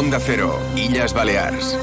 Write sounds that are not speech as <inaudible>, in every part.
Onda Cero, Illas Balears.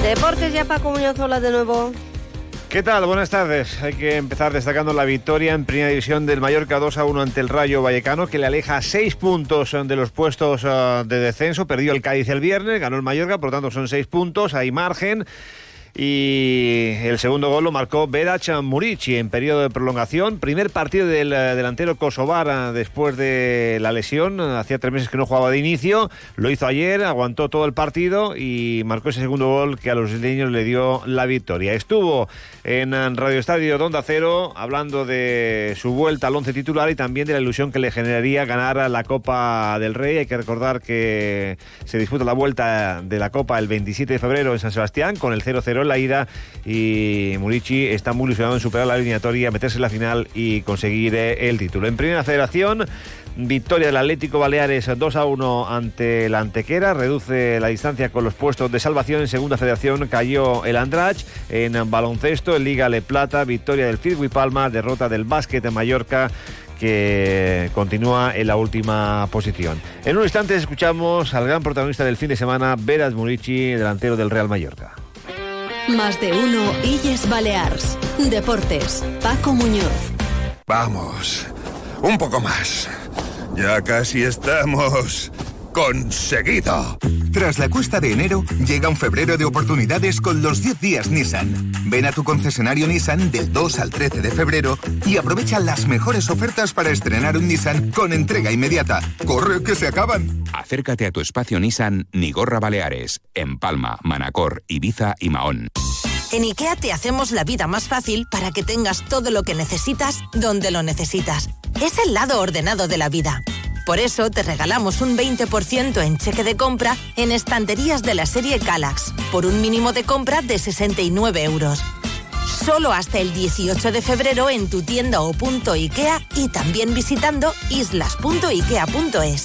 Deportes ya Paco Muñoz, hola de nuevo. ¿Qué tal? Buenas tardes. Hay que empezar destacando la victoria en primera división del Mallorca 2 a 1 ante el Rayo Vallecano, que le aleja seis puntos de los puestos eh, de descenso. Perdió el Cádiz el viernes, ganó el Mallorca, por lo tanto son seis puntos, hay margen. Y el segundo gol lo marcó Vedac Murici en periodo de prolongación. Primer partido del eh, delantero kosovar eh, después de la lesión. Hacía tres meses que no jugaba de inicio. Lo hizo ayer, aguantó todo el partido y marcó ese segundo gol que a los isleños le dio la victoria. Estuvo en Radio Estadio Donda Cero hablando de su vuelta al once titular y también de la ilusión que le generaría ganar la Copa del Rey. Hay que recordar que se disputa la vuelta de la Copa el 27 de febrero en San Sebastián con el 0-0 la ida y Murici está muy ilusionado en superar la eliminatoria, meterse en la final y conseguir eh, el título. En primera federación, victoria del Atlético Baleares 2 a 1 ante la Antequera, reduce la distancia con los puestos de salvación. En segunda federación cayó el Andrach, en baloncesto, en Liga Le Plata, victoria del Firgui Palma, derrota del Básquet de Mallorca que continúa en la última posición. En un instante escuchamos al gran protagonista del fin de semana, Veras Murici, delantero del Real Mallorca. Más de uno Illes Balears. Deportes. Paco Muñoz. Vamos. Un poco más. Ya casi estamos conseguido. Tras la cuesta de enero, llega un febrero de oportunidades con los 10 días Nissan. Ven a tu concesionario Nissan del 2 al 13 de febrero y aprovecha las mejores ofertas para estrenar un Nissan con entrega inmediata. ¡Corre que se acaban! Acércate a tu espacio Nissan Nigorra Baleares, en Palma, Manacor, Ibiza y Mahón. En IKEA te hacemos la vida más fácil para que tengas todo lo que necesitas donde lo necesitas. Es el lado ordenado de la vida. Por eso te regalamos un 20% en cheque de compra en estanterías de la serie Calax, por un mínimo de compra de 69 euros. Solo hasta el 18 de febrero en tu tienda o punto IKEA y también visitando islas.ikea.es.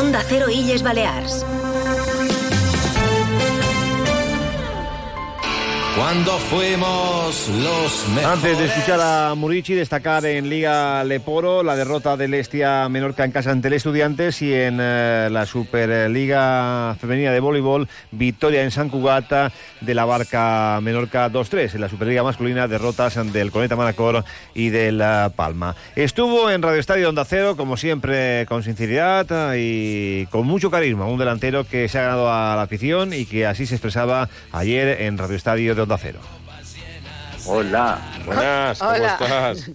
Onda Cero Illes Balears. Cuando fuimos los mejores. Antes de escuchar a Murici, destacar en Liga Leporo la derrota del Estia Menorca en casa ante el Estudiantes y en eh, la Superliga Femenina de Voleibol, victoria en San Cugata de la Barca Menorca 2-3. En la Superliga Masculina, derrotas del Coneta Manacor y del Palma. Estuvo en Radio Estadio Onda Cero, como siempre, con sinceridad y con mucho carisma. Un delantero que se ha ganado a la afición y que así se expresaba ayer en Radio Estadio de Onda Cero. Hola. Buenas, ¿cómo Hola. estás?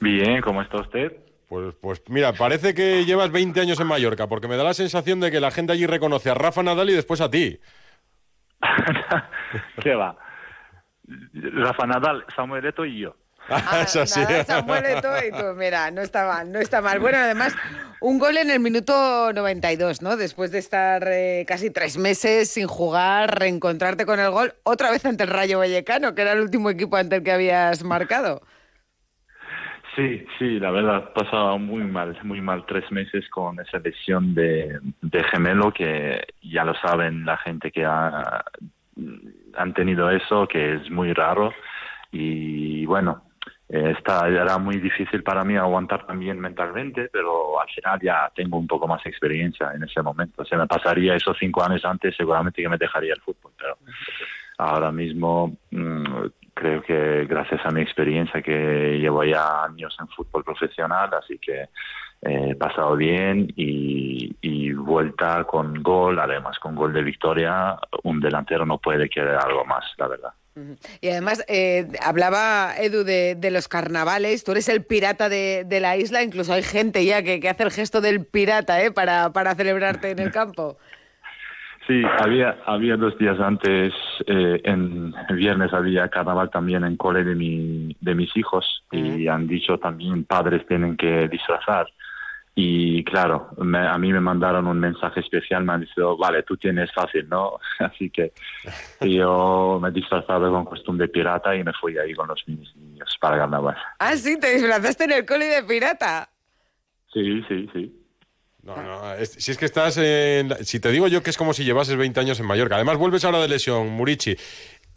Bien, ¿cómo está usted? Pues, pues mira, parece que llevas 20 años en Mallorca, porque me da la sensación de que la gente allí reconoce a Rafa Nadal y después a ti. <laughs> ¿Qué va? Rafa Nadal, Samuel Eto'o y yo. Ah. Nada, y tú, mira, no está mal, no está mal. Bueno, además, un gol en el minuto 92, ¿no? Después de estar eh, casi tres meses sin jugar, reencontrarte con el gol, otra vez ante el Rayo Vallecano, que era el último equipo ante el que habías marcado. Sí, sí, la verdad, pasaba muy mal, muy mal tres meses con esa lesión de, de gemelo que ya lo saben la gente que ha, han tenido eso, que es muy raro. Y bueno, eh, está, era muy difícil para mí aguantar también mentalmente, pero al final ya tengo un poco más experiencia en ese momento. Se me pasaría esos cinco años antes, seguramente que me dejaría el fútbol, pero ahora mismo mm, creo que gracias a mi experiencia que llevo ya años en fútbol profesional, así que eh, pasado bien y, y vuelta con gol, además con gol de victoria, un delantero no puede querer algo más, la verdad. Y además, eh, hablaba Edu de, de los carnavales, tú eres el pirata de, de la isla, incluso hay gente ya que, que hace el gesto del pirata ¿eh? para, para celebrarte en el campo. <laughs> Sí, había, había dos días antes, eh, en el viernes había carnaval también en cole de, mi, de mis hijos y han dicho también padres tienen que disfrazar. Y claro, a mí me mandaron un mensaje especial, me han dicho, vale, tú tienes fácil, ¿no? <laughs> Así que yo me he disfrazado con costumbre de pirata y me fui ahí con los niños para carnaval. Ah, sí, te disfrazaste en el cole de pirata. Sí, sí, sí. No, no, si es que estás en... Si te digo yo que es como si llevases 20 años en Mallorca. Además, vuelves ahora de lesión, Murici.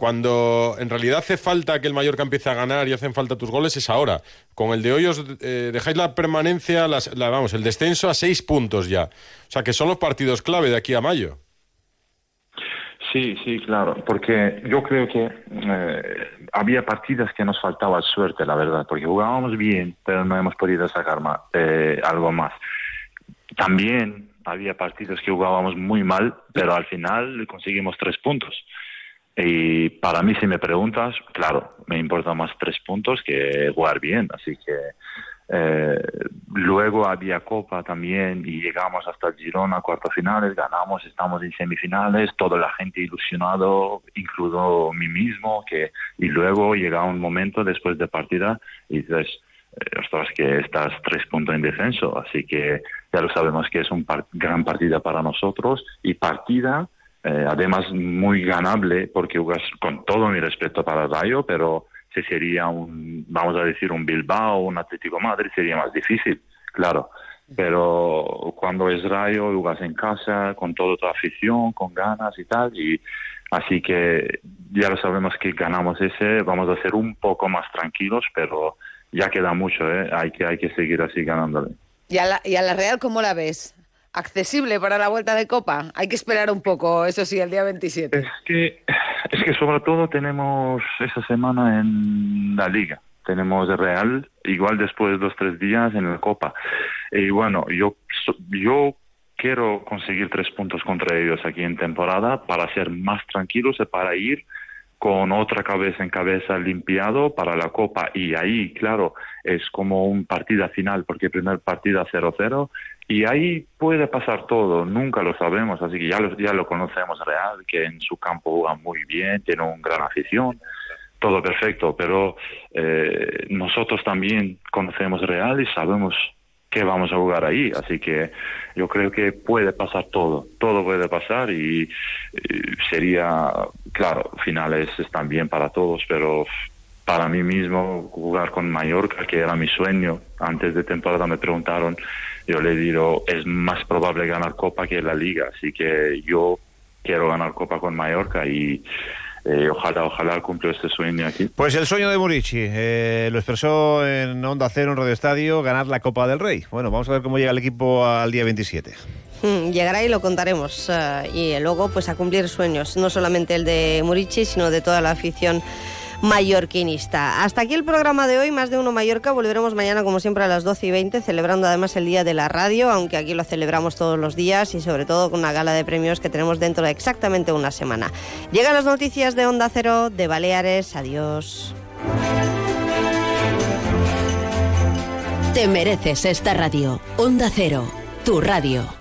Cuando en realidad hace falta que el Mallorca empiece a ganar y hacen falta tus goles es ahora. Con el de hoy os eh, dejáis la permanencia, la, vamos, el descenso a seis puntos ya. O sea que son los partidos clave de aquí a mayo. Sí, sí, claro, porque yo creo que eh, había partidas que nos faltaba suerte, la verdad, porque jugábamos bien, pero no hemos podido sacar eh, algo más. También había partidos que jugábamos muy mal, pero al final conseguimos tres puntos. Y para mí, si me preguntas, claro, me importan más tres puntos que jugar bien. Así que eh, luego había Copa también y llegamos hasta Girona, finales, ganamos, estamos en semifinales, toda la gente ilusionado, incluido mí mismo, que y luego llega un momento después de partida y dices, eh, ostras, que estás tres puntos en descenso, así que ya lo sabemos que es un gran partida para nosotros y partida eh, además muy ganable porque con todo mi respeto para Rayo, pero si sería un, vamos a decir, un Bilbao un Atlético Madrid sería más difícil, claro. Pero cuando es Rayo, jugas en casa, con toda tu afición, con ganas y tal, y así que ya lo sabemos que ganamos ese, vamos a ser un poco más tranquilos, pero ya queda mucho, ¿eh? hay, que, hay que seguir así ganándole. ¿Y a, la, ¿Y a la Real cómo la ves? Accesible para la vuelta de Copa? Hay que esperar un poco, eso sí, el día 27. Es que, es que sobre todo tenemos esa semana en la Liga. Tenemos Real, igual después de dos tres días en la Copa. Y bueno, yo, yo quiero conseguir tres puntos contra ellos aquí en temporada para ser más tranquilos y para ir con otra cabeza en cabeza limpiado para la Copa y ahí, claro, es como un partido final porque primer partido 0-0 y ahí puede pasar todo, nunca lo sabemos, así que ya lo, ya lo conocemos Real, que en su campo juega muy bien, tiene una gran afición, todo perfecto, pero eh, nosotros también conocemos Real y sabemos que vamos a jugar ahí. Así que yo creo que puede pasar todo, todo puede pasar y, sería, claro, finales están bien para todos, pero para mí mismo jugar con Mallorca, que era mi sueño, antes de temporada me preguntaron, yo le digo, es más probable ganar Copa que la Liga, así que yo quiero ganar Copa con Mallorca y eh, ojalá, ojalá cumpla este sueño aquí. Pues el sueño de Murici, eh, lo expresó en Onda Cero, en Radio Estadio, ganar la Copa del Rey. Bueno, vamos a ver cómo llega el equipo al día 27. Hmm, llegará y lo contaremos. Eh, y luego, pues a cumplir sueños, no solamente el de Murici, sino de toda la afición mallorquinista. Hasta aquí el programa de hoy, más de uno Mallorca. Volveremos mañana, como siempre, a las 12 y 20, celebrando además el Día de la Radio, aunque aquí lo celebramos todos los días y sobre todo con una gala de premios que tenemos dentro de exactamente una semana. Llegan las noticias de Onda Cero, de Baleares. Adiós. Te mereces esta radio. Onda Cero, tu radio.